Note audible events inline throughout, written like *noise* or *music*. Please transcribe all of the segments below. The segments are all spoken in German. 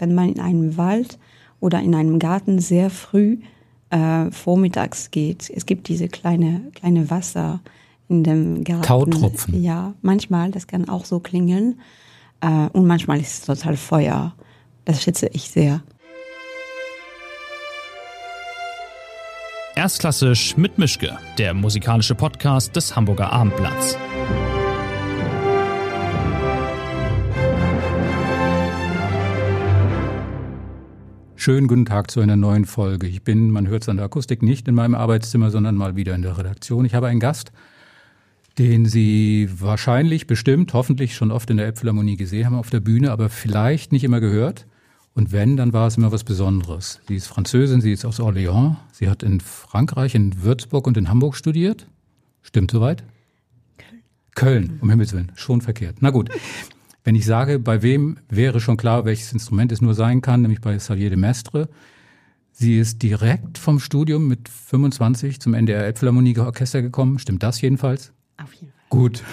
wenn man in einem Wald oder in einem Garten sehr früh äh, vormittags geht. Es gibt diese kleine, kleine Wasser in dem Garten. Tautropfen. Ja, manchmal, das kann auch so klingeln. Äh, und manchmal ist es total Feuer. Das schätze ich sehr. Erstklassisch mit Mischke, der musikalische Podcast des Hamburger Abendblatts. Schönen guten Tag zu einer neuen Folge. Ich bin, man hört es an der Akustik, nicht in meinem Arbeitszimmer, sondern mal wieder in der Redaktion. Ich habe einen Gast, den Sie wahrscheinlich, bestimmt, hoffentlich schon oft in der Elbphilharmonie gesehen haben auf der Bühne, aber vielleicht nicht immer gehört. Und wenn, dann war es immer was Besonderes. Sie ist Französin, sie ist aus Orléans. Sie hat in Frankreich, in Würzburg und in Hamburg studiert. Stimmt soweit? Köln. Köln, um Himmels Willen. Schon verkehrt. Na gut. Wenn ich sage, bei wem wäre schon klar, welches Instrument es nur sein kann, nämlich bei Xavier de Mestre. Sie ist direkt vom Studium mit 25 zum NDR Elbphilharmonie Orchester gekommen. Stimmt das jedenfalls? Auf jeden Fall. Gut. *laughs*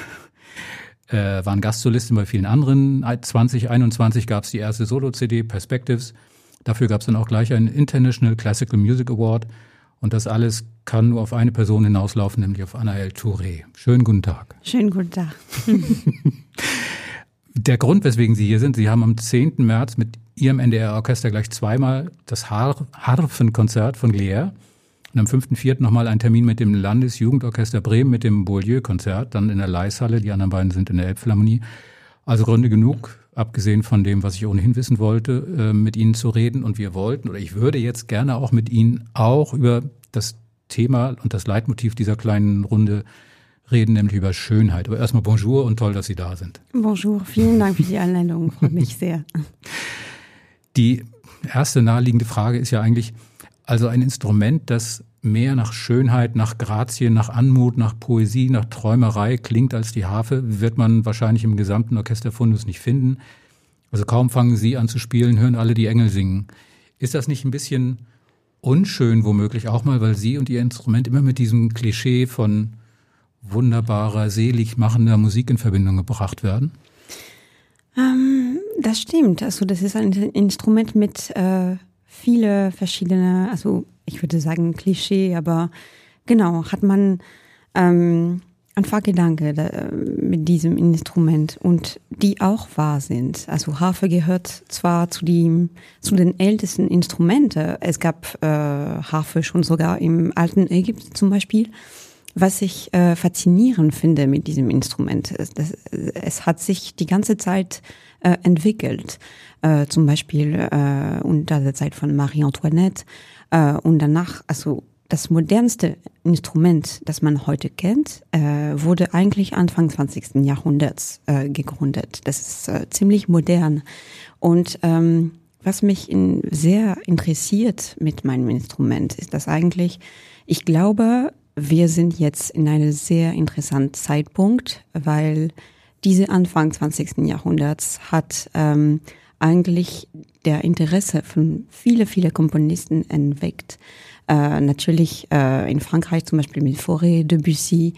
Äh, waren Gastsolistin bei vielen anderen. 2021 gab es die erste Solo-CD, Perspectives. Dafür gab es dann auch gleich einen International Classical Music Award. Und das alles kann nur auf eine Person hinauslaufen, nämlich auf Anaël Touré. Schönen guten Tag. Schönen guten Tag. *laughs* Der Grund, weswegen Sie hier sind, Sie haben am 10. März mit Ihrem NDR-Orchester gleich zweimal das Har Harfenkonzert von Glier und am 5.4. nochmal ein Termin mit dem Landesjugendorchester Bremen mit dem Beaulieu-Konzert, dann in der Leishalle, die anderen beiden sind in der Elbphilharmonie. Also Gründe genug, abgesehen von dem, was ich ohnehin wissen wollte, äh, mit Ihnen zu reden. Und wir wollten, oder ich würde jetzt gerne auch mit Ihnen auch über das Thema und das Leitmotiv dieser kleinen Runde reden, nämlich über Schönheit. Aber erstmal Bonjour und toll, dass Sie da sind. Bonjour, vielen Dank für die Einladung, freut mich sehr. Die erste naheliegende Frage ist ja eigentlich, also ein Instrument, das mehr nach Schönheit, nach Grazie, nach Anmut, nach Poesie, nach Träumerei klingt als die Harfe, wird man wahrscheinlich im gesamten Orchesterfundus nicht finden. Also kaum fangen Sie an zu spielen, hören alle die Engel singen. Ist das nicht ein bisschen unschön womöglich auch mal, weil Sie und Ihr Instrument immer mit diesem Klischee von wunderbarer, selig machender Musik in Verbindung gebracht werden? Ähm, das stimmt. Also das ist ein Instrument mit äh, viele verschiedene, also ich würde sagen Klischee, aber genau, hat man ähm, einfach Gedanke da, mit diesem Instrument und die auch wahr sind. Also Harfe gehört zwar zu, die, zu den ältesten Instrumenten. Es gab äh, Harfe schon sogar im alten Ägypten zum Beispiel. Was ich äh, faszinierend finde mit diesem Instrument, dass es hat sich die ganze Zeit äh, entwickelt. Äh, zum Beispiel äh, unter der Zeit von Marie Antoinette äh, und danach, also das modernste Instrument, das man heute kennt, äh, wurde eigentlich Anfang 20. Jahrhunderts äh, gegründet. Das ist äh, ziemlich modern. Und ähm, was mich in, sehr interessiert mit meinem Instrument, ist dass eigentlich, ich glaube, wir sind jetzt in einem sehr interessanten Zeitpunkt, weil diese Anfang 20. Jahrhunderts hat ähm, eigentlich der Interesse von viele, viele Komponisten entweckt. Äh, natürlich äh, in Frankreich zum Beispiel mit Fauré, Debussy,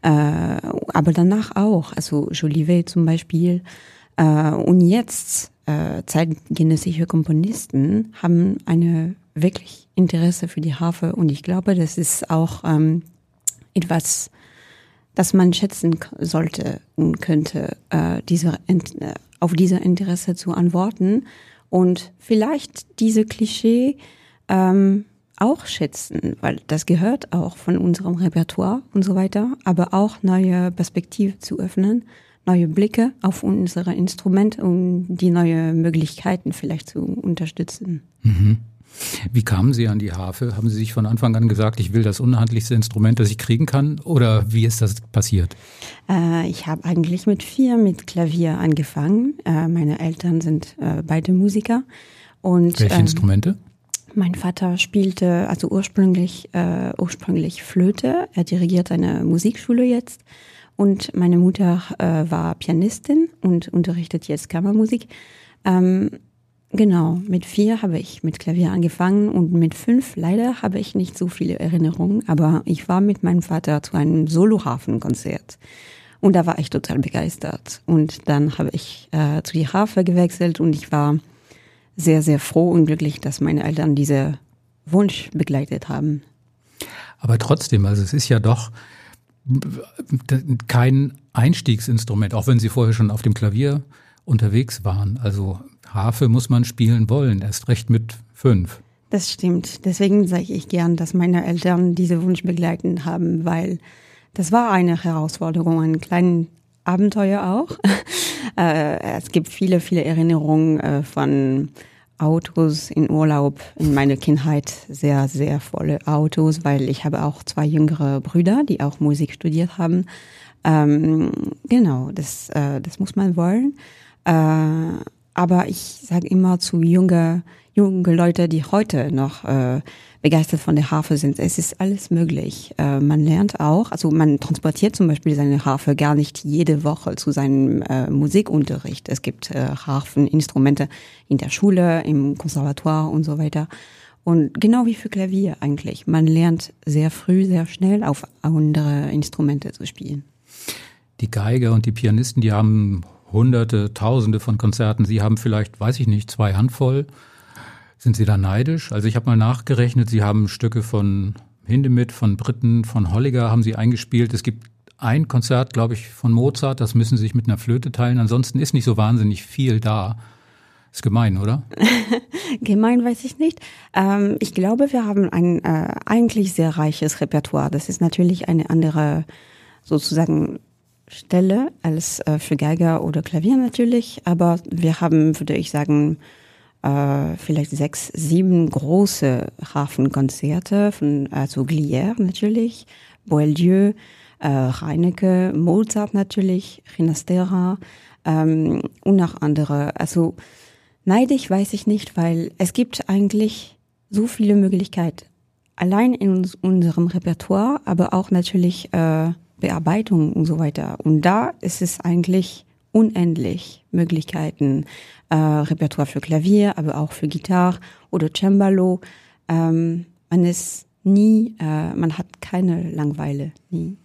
äh, aber danach auch, also Jolivet zum Beispiel. Äh, und jetzt äh, zeitgenössische Komponisten haben eine wirklich Interesse für die Harfe und ich glaube, das ist auch ähm, etwas, das man schätzen sollte und könnte, äh, diese, äh, auf diese Interesse zu antworten und vielleicht diese Klischee ähm, auch schätzen, weil das gehört auch von unserem Repertoire und so weiter, aber auch neue Perspektive zu öffnen, neue Blicke auf unsere Instrumente und die neue Möglichkeiten vielleicht zu unterstützen. Mhm. Wie kamen Sie an die Harfe? Haben Sie sich von Anfang an gesagt, ich will das unhandlichste Instrument, das ich kriegen kann? Oder wie ist das passiert? Äh, ich habe eigentlich mit vier mit Klavier angefangen. Äh, meine Eltern sind äh, beide Musiker. Und, Welche ähm, Instrumente? Mein Vater spielte also ursprünglich, äh, ursprünglich Flöte. Er dirigiert eine Musikschule jetzt. Und meine Mutter äh, war Pianistin und unterrichtet jetzt Kammermusik. Ähm, Genau, mit vier habe ich mit Klavier angefangen und mit fünf leider habe ich nicht so viele Erinnerungen, aber ich war mit meinem Vater zu einem Soloharfenkonzert und da war ich total begeistert. Und dann habe ich äh, zu die Harfe gewechselt und ich war sehr, sehr froh und glücklich, dass meine Eltern diese Wunsch begleitet haben. Aber trotzdem, also es ist ja doch kein Einstiegsinstrument, auch wenn Sie vorher schon auf dem Klavier unterwegs waren. Also Harfe muss man spielen wollen, erst recht mit fünf. Das stimmt. Deswegen sage ich gern, dass meine Eltern diese Wunsch begleiten haben, weil das war eine Herausforderung, ein kleines Abenteuer auch. *laughs* Äh, es gibt viele, viele Erinnerungen äh, von Autos in Urlaub in meiner Kindheit sehr, sehr volle Autos, weil ich habe auch zwei jüngere Brüder, die auch Musik studiert haben. Ähm, genau, das, äh, das muss man wollen. Äh, aber ich sage immer zu junge, junge Leute, die heute noch äh, begeistert von der Harfe sind. Es ist alles möglich. Äh, man lernt auch, also man transportiert zum Beispiel seine Harfe gar nicht jede Woche zu seinem äh, Musikunterricht. Es gibt äh, Harfeninstrumente in der Schule, im Konservatoire und so weiter. Und genau wie für Klavier eigentlich. Man lernt sehr früh, sehr schnell auf andere Instrumente zu spielen. Die Geiger und die Pianisten, die haben hunderte, tausende von Konzerten. Sie haben vielleicht, weiß ich nicht, zwei Handvoll. Sind Sie da neidisch? Also ich habe mal nachgerechnet, Sie haben Stücke von Hindemith, von Britten, von Holliger haben Sie eingespielt. Es gibt ein Konzert, glaube ich, von Mozart, das müssen Sie sich mit einer Flöte teilen. Ansonsten ist nicht so wahnsinnig viel da. Ist gemein, oder? *laughs* gemein weiß ich nicht. Ähm, ich glaube, wir haben ein äh, eigentlich sehr reiches Repertoire. Das ist natürlich eine andere sozusagen Stelle als äh, für Geiger oder Klavier natürlich. Aber wir haben, würde ich sagen, äh, vielleicht sechs, sieben große Hafenkonzerte von also Glière natürlich, Boieldieu, äh, Reinecke, Mozart natürlich, Rinastera ähm, und noch andere. Also neidig weiß ich nicht, weil es gibt eigentlich so viele Möglichkeiten. Allein in uns, unserem Repertoire, aber auch natürlich äh, Bearbeitung und so weiter. Und da ist es eigentlich unendlich Möglichkeiten, äh, Repertoire für Klavier, aber auch für Gitarre oder Cembalo. Ähm, man ist nie, äh, man hat keine Langweile, nie.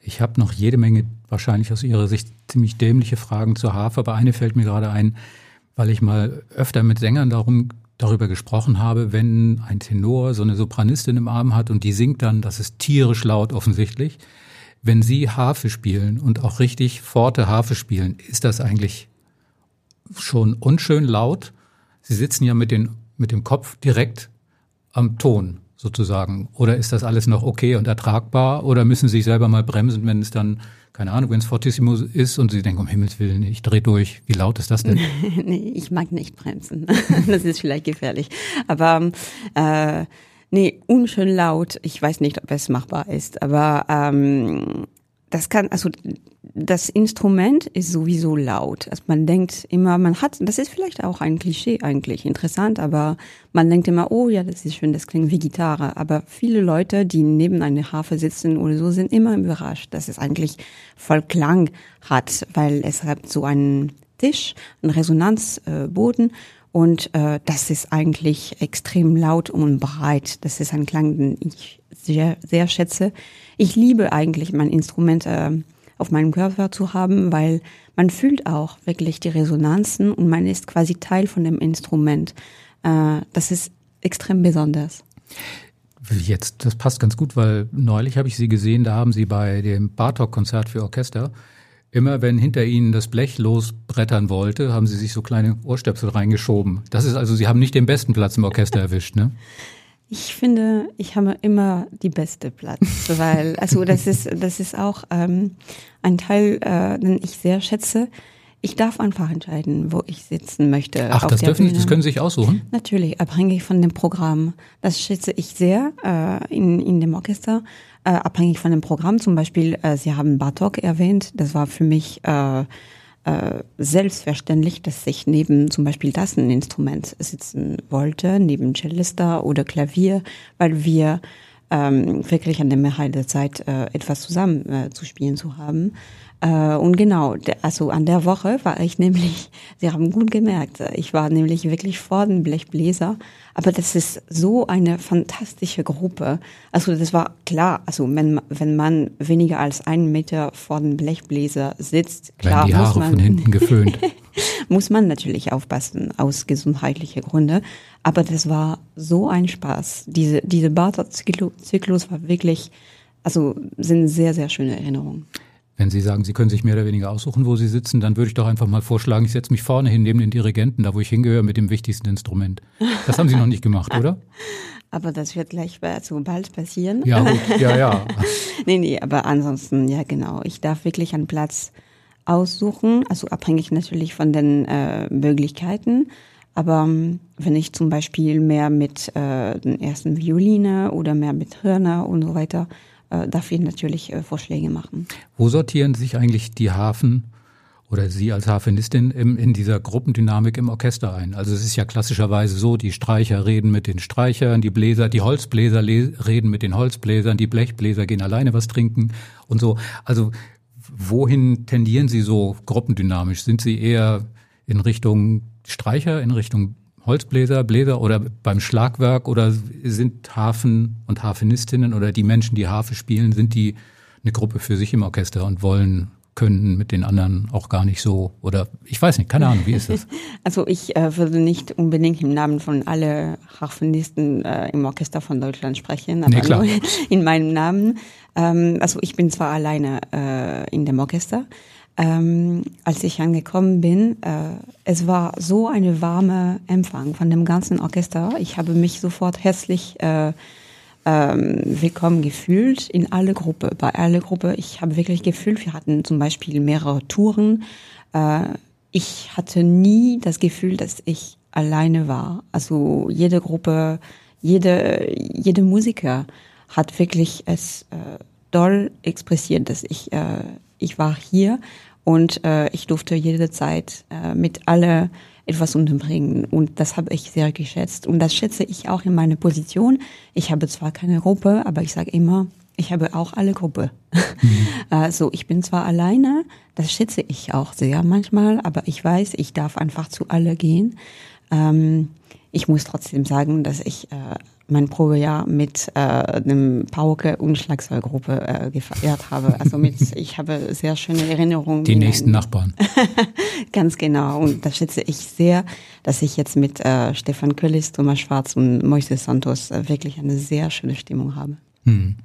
Ich habe noch jede Menge wahrscheinlich aus Ihrer Sicht ziemlich dämliche Fragen zur Harfe, aber eine fällt mir gerade ein, weil ich mal öfter mit Sängern darum darüber gesprochen habe, wenn ein Tenor so eine Sopranistin im Arm hat und die singt dann, das ist tierisch laut offensichtlich. Wenn Sie Harfe spielen und auch richtig forte Harfe spielen, ist das eigentlich schon unschön laut. Sie sitzen ja mit, den, mit dem Kopf direkt am Ton sozusagen. Oder ist das alles noch okay und ertragbar? Oder müssen Sie sich selber mal bremsen, wenn es dann, keine Ahnung, wenn es Fortissimo ist und Sie denken, um Himmels Willen, ich drehe durch. Wie laut ist das denn? *laughs* nee, ich mag nicht bremsen. *laughs* das ist vielleicht gefährlich. Aber äh, nee, unschön laut. Ich weiß nicht, ob es machbar ist. Aber ähm, das kann, also das Instrument ist sowieso laut. Also man denkt immer, man hat, das ist vielleicht auch ein Klischee eigentlich, interessant, aber man denkt immer, oh ja, das ist schön, das klingt wie Gitarre. Aber viele Leute, die neben einer Harfe sitzen oder so, sind immer überrascht, dass es eigentlich voll Klang hat, weil es hat so einen Tisch, einen Resonanzboden und äh, das ist eigentlich extrem laut und breit. Das ist ein Klang, den ich sehr, sehr schätze. Ich liebe eigentlich mein Instrument äh, auf meinem Körper zu haben, weil man fühlt auch wirklich die Resonanzen und man ist quasi Teil von dem Instrument. Äh, das ist extrem besonders. Jetzt, das passt ganz gut, weil neulich habe ich Sie gesehen, da haben Sie bei dem Bartok-Konzert für Orchester Immer wenn hinter ihnen das Blech losbrettern wollte, haben sie sich so kleine Ohrstöpsel reingeschoben. Das ist also, sie haben nicht den besten Platz im Orchester erwischt, ne? *laughs* Ich finde, ich habe immer die beste Platz, weil also das ist das ist auch ähm, ein Teil, äh, den ich sehr schätze. Ich darf einfach entscheiden, wo ich sitzen möchte. Ach, das dürfen, Bühne. das können Sie sich aussuchen? Natürlich, abhängig von dem Programm. Das schätze ich sehr äh, in in dem Orchester, äh, abhängig von dem Programm. Zum Beispiel, äh, Sie haben Bartok erwähnt. Das war für mich äh, äh, selbstverständlich, dass ich neben zum Beispiel das ein Instrument sitzen wollte, neben Cellista oder Klavier, weil wir ähm, wirklich an der Mehrheit der Zeit äh, etwas zusammen äh, zu spielen zu haben. Äh, und genau, also an der Woche war ich nämlich, *laughs* Sie haben gut gemerkt, ich war nämlich wirklich vor dem Blechbläser, aber das ist so eine fantastische Gruppe. Also das war klar, also wenn, wenn man weniger als einen Meter vor dem Blechbläser sitzt, klar muss man. *laughs* Muss man natürlich aufpassen, aus gesundheitlichen Gründen. Aber das war so ein Spaß. Diese, diese Barter-Zyklus war wirklich, also sind sehr, sehr schöne Erinnerungen. Wenn Sie sagen, Sie können sich mehr oder weniger aussuchen, wo Sie sitzen, dann würde ich doch einfach mal vorschlagen, ich setze mich vorne hin neben den Dirigenten, da wo ich hingehöre, mit dem wichtigsten Instrument. Das haben Sie noch nicht gemacht, oder? *laughs* Aber das wird gleich so bald passieren. Ja, gut. ja, ja. *laughs* nee, nee, aber ansonsten, ja genau. Ich darf wirklich einen Platz aussuchen, also abhängig natürlich von den äh, Möglichkeiten. Aber ähm, wenn ich zum Beispiel mehr mit äh, den ersten Violine oder mehr mit Hörner und so weiter äh, ich natürlich äh, Vorschläge machen. Wo sortieren sich eigentlich die Hafen oder Sie als Harfenistin im, in dieser Gruppendynamik im Orchester ein? Also es ist ja klassischerweise so, die Streicher reden mit den Streichern, die Bläser, die Holzbläser reden mit den Holzbläsern, die Blechbläser gehen alleine was trinken und so. Also wohin tendieren Sie so gruppendynamisch? Sind Sie eher in Richtung Streicher, in Richtung Holzbläser, Bläser oder beim Schlagwerk oder sind Hafen und Hafenistinnen oder die Menschen, die Harfe spielen, sind die eine Gruppe für sich im Orchester und wollen können mit den anderen auch gar nicht so oder ich weiß nicht, keine Ahnung, wie ist das? *laughs* Also ich äh, würde nicht unbedingt im Namen von alle Harfenisten äh, im Orchester von Deutschland sprechen, aber nee, klar. nur *laughs* in meinem Namen. Ähm, also ich bin zwar alleine äh, in dem Orchester, ähm, als ich angekommen bin, äh, es war so eine warme Empfang von dem ganzen Orchester. Ich habe mich sofort herzlich äh, ähm, willkommen gefühlt in alle Gruppe, bei alle Gruppe. Ich habe wirklich gefühlt, wir hatten zum Beispiel mehrere Touren. Äh, ich hatte nie das Gefühl, dass ich alleine war. Also jede Gruppe, jede, jede Musiker hat wirklich es äh, doll expressiert, dass ich, äh, ich war hier und äh, ich durfte jederzeit äh, mit alle etwas unterbringen. Und das habe ich sehr geschätzt. Und das schätze ich auch in meiner Position. Ich habe zwar keine Gruppe, aber ich sage immer, ich habe auch alle Gruppe. Mhm. *laughs* Also ich bin zwar alleine, das schätze ich auch sehr manchmal, aber ich weiß, ich darf einfach zu alle gehen. Ähm, ich muss trotzdem sagen, dass ich äh, mein Probejahr mit äh, einem Pauke und Schlagzeuggruppe äh, gefeiert habe. Also mit, *laughs* ich habe sehr schöne Erinnerungen. Die nächsten Nachbarn. *laughs* Ganz genau. Und das schätze ich sehr, dass ich jetzt mit äh, Stefan Köllis, Thomas Schwarz und Moises Santos äh, wirklich eine sehr schöne Stimmung habe. Hm.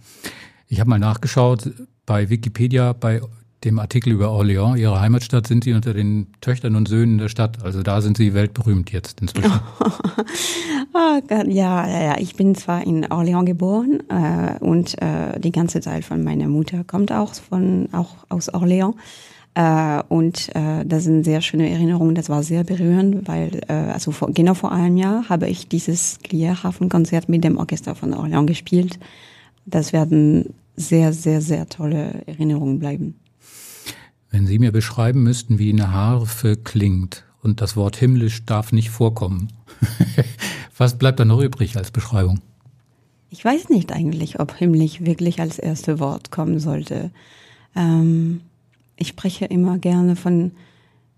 Ich habe mal nachgeschaut bei Wikipedia, bei dem Artikel über Orléans, ihre Heimatstadt, sind sie unter den Töchtern und Söhnen der Stadt. Also da sind sie weltberühmt jetzt inzwischen. oh *laughs* Gott, ja, ja, ja. Ich bin zwar in Orléans geboren äh, und äh, die ganze Zeit von meiner Mutter kommt auch von auch aus Orléans. Äh, und äh, das sind sehr schöne Erinnerungen. Das war sehr berührend, weil äh, also vor, genau vor einem Jahr habe ich dieses Klierhafen-Konzert mit dem Orchester von Orléans gespielt. Das werden sehr, sehr, sehr tolle Erinnerungen bleiben. Wenn Sie mir beschreiben müssten, wie eine Harfe klingt und das Wort himmlisch darf nicht vorkommen, *laughs* was bleibt da noch übrig als Beschreibung? Ich weiß nicht eigentlich, ob himmlisch wirklich als erste Wort kommen sollte. Ähm, ich spreche immer gerne von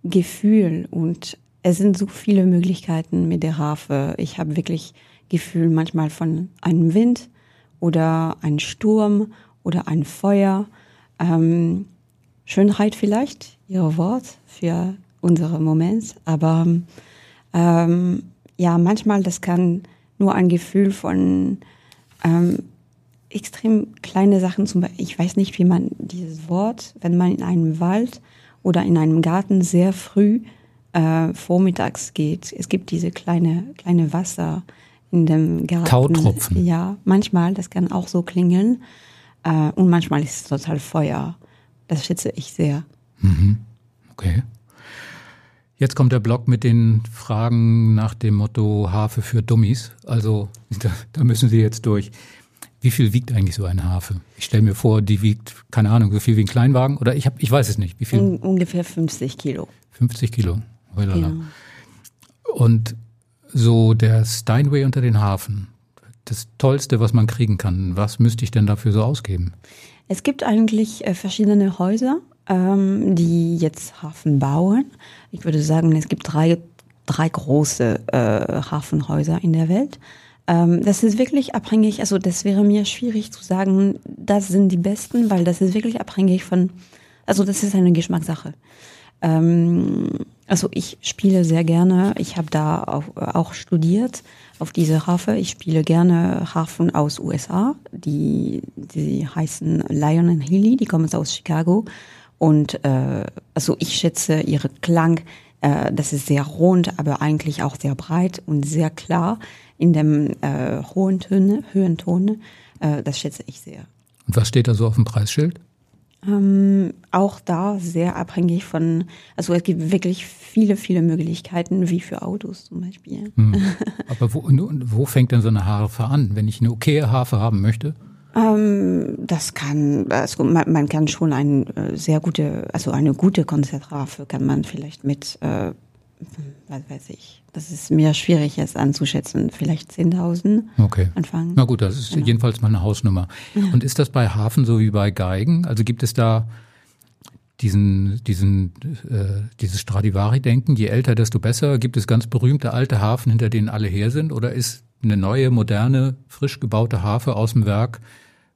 Gefühl und es sind so viele Möglichkeiten mit der Harfe. Ich habe wirklich Gefühl manchmal von einem Wind oder einem Sturm oder ein Feuer. Ähm, Schönheit vielleicht, ihr Wort für unsere Moment, aber ähm, ja, manchmal das kann nur ein Gefühl von ähm, extrem kleine Sachen, zum Beispiel, ich weiß nicht, wie man dieses Wort, wenn man in einem Wald oder in einem Garten sehr früh äh, vormittags geht, es gibt diese kleine, kleine Wasser in dem Garten. Tautropfen. Ja, manchmal, das kann auch so klingeln. Äh, und manchmal ist es total Feuer. Das schätze ich sehr. Mhm. Okay. Jetzt kommt der Blog mit den Fragen nach dem Motto Harfe für Dummies. Also *laughs* da, da müssen Sie jetzt durch. Wie viel wiegt eigentlich so eine Harfe? Ich stelle mir vor, die wiegt, keine Ahnung, so viel wie ein Kleinwagen oder ich, hab, ich weiß es nicht. Wie viel? Un ungefähr 50 Kilo. 50 Kilo. Genau. Und so der Steinway unter den Hafen, das Tollste, was man kriegen kann, was müsste ich denn dafür so ausgeben? Es gibt eigentlich äh, verschiedene Häuser, ähm, die jetzt Hafen bauen. Ich würde sagen, es gibt drei, drei große äh, Hafenhäuser in der Welt. Ähm, das ist wirklich abhängig, also das wäre mir schwierig zu sagen, das sind die besten, weil das ist wirklich abhängig von, also das ist eine Geschmackssache. Ähm, also ich spiele sehr gerne. Ich habe da auch, auch studiert auf diese Harfe. Ich spiele gerne Harfen aus USA. Die, die heißen Lion and Healy. Die kommen aus Chicago. Und äh, also ich schätze ihre Klang. Äh, das ist sehr rund, aber eigentlich auch sehr breit und sehr klar in dem äh, hohen Töne, höhen Ton. Äh, das schätze ich sehr. Und was steht da so auf dem Preisschild? Ähm, auch da sehr abhängig von, also es gibt wirklich viele, viele Möglichkeiten, wie für Autos zum Beispiel. Hm. *laughs* Aber wo, wo fängt denn so eine Harfe an, wenn ich eine okaye Harfe haben möchte? Ähm, das kann, also man, man kann schon ein äh, sehr gute, also eine gute Konzertharfe kann man vielleicht mit, äh, was weiß ich, das ist mir schwierig jetzt anzuschätzen, vielleicht 10.000 okay. anfangen. Na gut, das ist genau. jedenfalls mal eine Hausnummer. Ja. Und ist das bei Hafen so wie bei Geigen? Also gibt es da diesen, diesen, äh, dieses Stradivari-Denken, je älter, desto besser? Gibt es ganz berühmte alte Hafen, hinter denen alle her sind? Oder ist eine neue, moderne, frisch gebaute Harfe aus dem Werk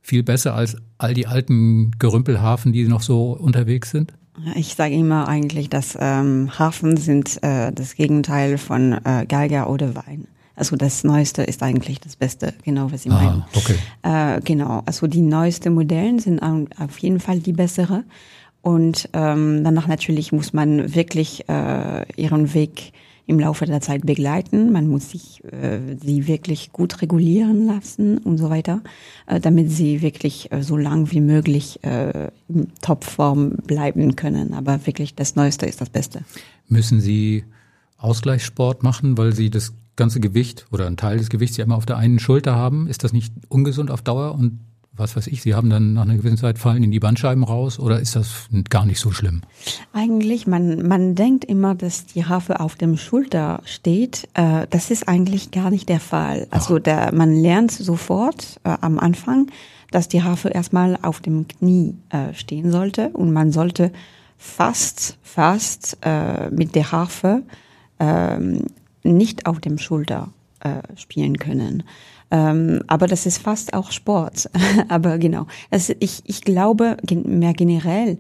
viel besser als all die alten Gerümpelhafen, die noch so unterwegs sind? Ich sage immer eigentlich, dass ähm, Hafen sind äh, das Gegenteil von äh, Geiger oder Wein. Also das Neueste ist eigentlich das Beste, genau was Sie Aha, meinen. Okay. Äh, genau, also die neuesten Modellen sind auf jeden Fall die bessere. Und ähm, danach natürlich muss man wirklich äh, ihren Weg im Laufe der Zeit begleiten. Man muss sich äh, sie wirklich gut regulieren lassen und so weiter, äh, damit sie wirklich äh, so lang wie möglich äh, in Topform bleiben können. Aber wirklich das Neueste ist das Beste. Müssen Sie Ausgleichssport machen, weil Sie das ganze Gewicht oder einen Teil des Gewichts ja immer auf der einen Schulter haben? Ist das nicht ungesund auf Dauer und was weiß ich, Sie haben dann nach einer gewissen Zeit fallen in die Bandscheiben raus oder ist das gar nicht so schlimm? Eigentlich, man, man denkt immer, dass die Harfe auf dem Schulter steht. Äh, das ist eigentlich gar nicht der Fall. Also der, man lernt sofort äh, am Anfang, dass die Harfe erstmal auf dem Knie äh, stehen sollte und man sollte fast, fast äh, mit der Harfe ähm, nicht auf dem Schulter äh, spielen können. Ähm, aber das ist fast auch Sport. *laughs* aber genau, also ich, ich glaube mehr generell,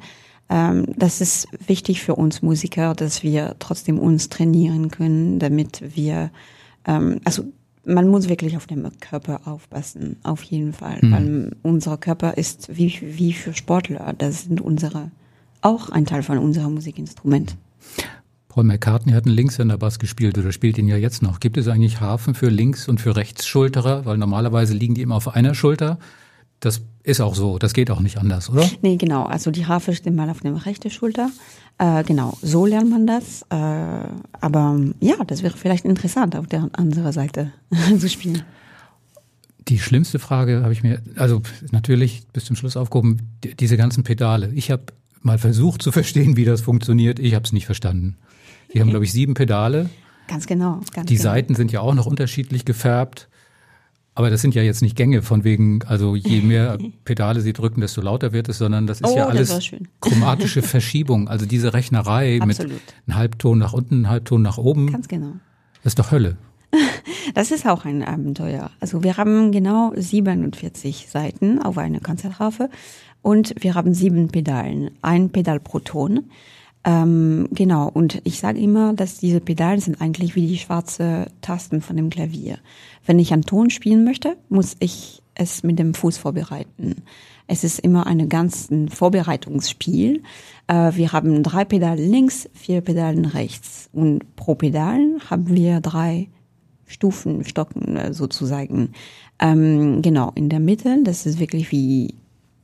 ähm, das ist wichtig für uns Musiker, dass wir trotzdem uns trainieren können, damit wir, ähm, also man muss wirklich auf den Körper aufpassen, auf jeden Fall, mhm. weil unser Körper ist wie, wie für Sportler, das sind unsere, auch ein Teil von unserem Musikinstrument. Paul McCartney hat einen Linkshänder-Bass gespielt oder spielt ihn ja jetzt noch. Gibt es eigentlich Hafen für Links- und für Rechtsschulterer? Weil normalerweise liegen die immer auf einer Schulter. Das ist auch so, das geht auch nicht anders, oder? Nee, genau. Also die Harfe steht mal auf der rechten Schulter. Äh, genau, so lernt man das. Äh, aber ja, das wäre vielleicht interessant, auf der anderen Seite *laughs* zu spielen. Die schlimmste Frage habe ich mir, also natürlich bis zum Schluss aufgehoben, diese ganzen Pedale. Ich habe mal versucht zu verstehen, wie das funktioniert. Ich habe es nicht verstanden. Die haben, glaube ich, sieben Pedale. Ganz genau. Ganz die genau. Seiten sind ja auch noch unterschiedlich gefärbt. Aber das sind ja jetzt nicht Gänge von wegen, also je mehr *laughs* Pedale sie drücken, desto lauter wird es, sondern das ist oh, ja alles *laughs* chromatische Verschiebung. Also diese Rechnerei Absolut. mit einem Halbton nach unten, einem Halbton nach oben. Ganz genau. Das ist doch Hölle. *laughs* Das ist auch ein Abenteuer. Also wir haben genau 47 Seiten auf einer Konzertharfe und wir haben sieben Pedalen, ein Pedal pro Ton. Ähm, genau, und ich sage immer, dass diese Pedale sind eigentlich wie die schwarze Tasten von dem Klavier. Wenn ich einen Ton spielen möchte, muss ich es mit dem Fuß vorbereiten. Es ist immer ein ganzen Vorbereitungsspiel. Äh, wir haben drei Pedale links, vier Pedalen rechts. Und pro Pedal haben wir drei Stufen, Stocken äh, sozusagen. Ähm, genau, in der Mitte, das ist wirklich wie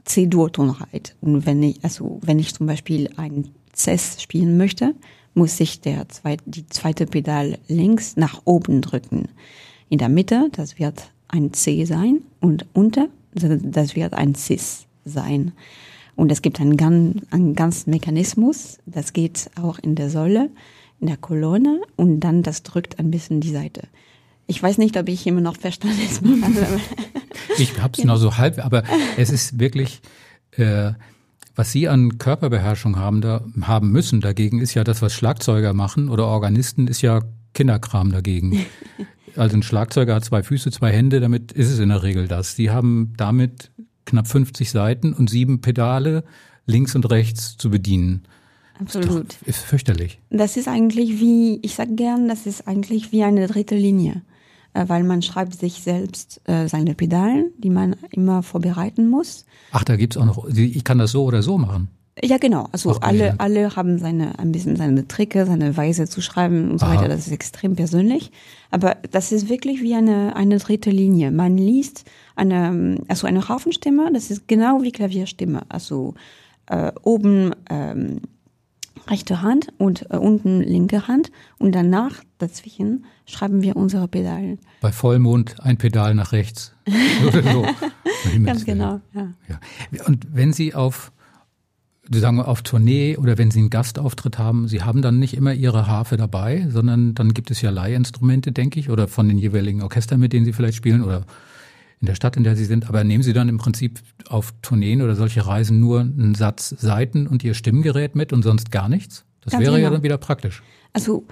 C-Dur-Tonheit. Und wenn ich, also wenn ich zum Beispiel ein Cess spielen möchte, muss ich der zweite, die zweite Pedal links nach oben drücken. In der Mitte, das wird ein C sein und unter, das wird ein Cis sein. Und es gibt einen, einen ganzen Mechanismus, das geht auch in der Säule, in der Kolonne und dann das drückt ein bisschen die Seite. Ich weiß nicht, ob ich immer noch verstanden habe. ich habe es nur so halb, aber es ist wirklich, äh, was Sie an Körperbeherrschung haben, da, haben müssen dagegen, ist ja das, was Schlagzeuger machen oder Organisten, ist ja Kinderkram dagegen. *laughs* Also ein Schlagzeuger hat zwei Füße, zwei Hände, damit ist es in der Regel das. Sie haben damit knapp 50 Seiten und sieben Pedale links und rechts zu bedienen. absolut. Ist, ist fürchterlich. Das ist eigentlich wie, ich sag gern, das ist eigentlich wie eine dritte Linie, weil man schreibt sich selbst äh, seine Pedalen, die man immer vorbereiten muss. Ach, da gibt's auch noch, ich kann das so oder so machen. Ja, genau. Also Ach, alle, brillant. alle haben seine, ein bisschen seine Tricke, seine Weise zu schreiben und so Aha. weiter. Das ist extrem persönlich. Aber das ist wirklich wie eine, eine dritte Linie. Man liest eine, also eine Hafenstimme, das ist genau wie Klavierstimme. Also äh, oben ähm, rechte Hand und äh, unten linke Hand und danach dazwischen schreiben wir unsere Pedalen. Bei Vollmond ein Pedal nach rechts. *laughs* Oder so. Ganz genau, ja. Ja. Und wenn Sie auf, sagen wir, auf Tournee oder wenn Sie einen Gastauftritt haben, Sie haben dann nicht immer Ihre Harfe dabei, sondern dann gibt es ja Leihinstrumente, denke ich, oder von den jeweiligen Orchestern, mit denen Sie vielleicht spielen oder in der Stadt, in der Sie sind. Aber nehmen Sie dann im Prinzip auf Tourneen oder solche Reisen nur einen Satz Saiten und Ihr Stimmgerät mit und sonst gar nichts? Das Ganz wäre ja genau. dann wieder praktisch. Also,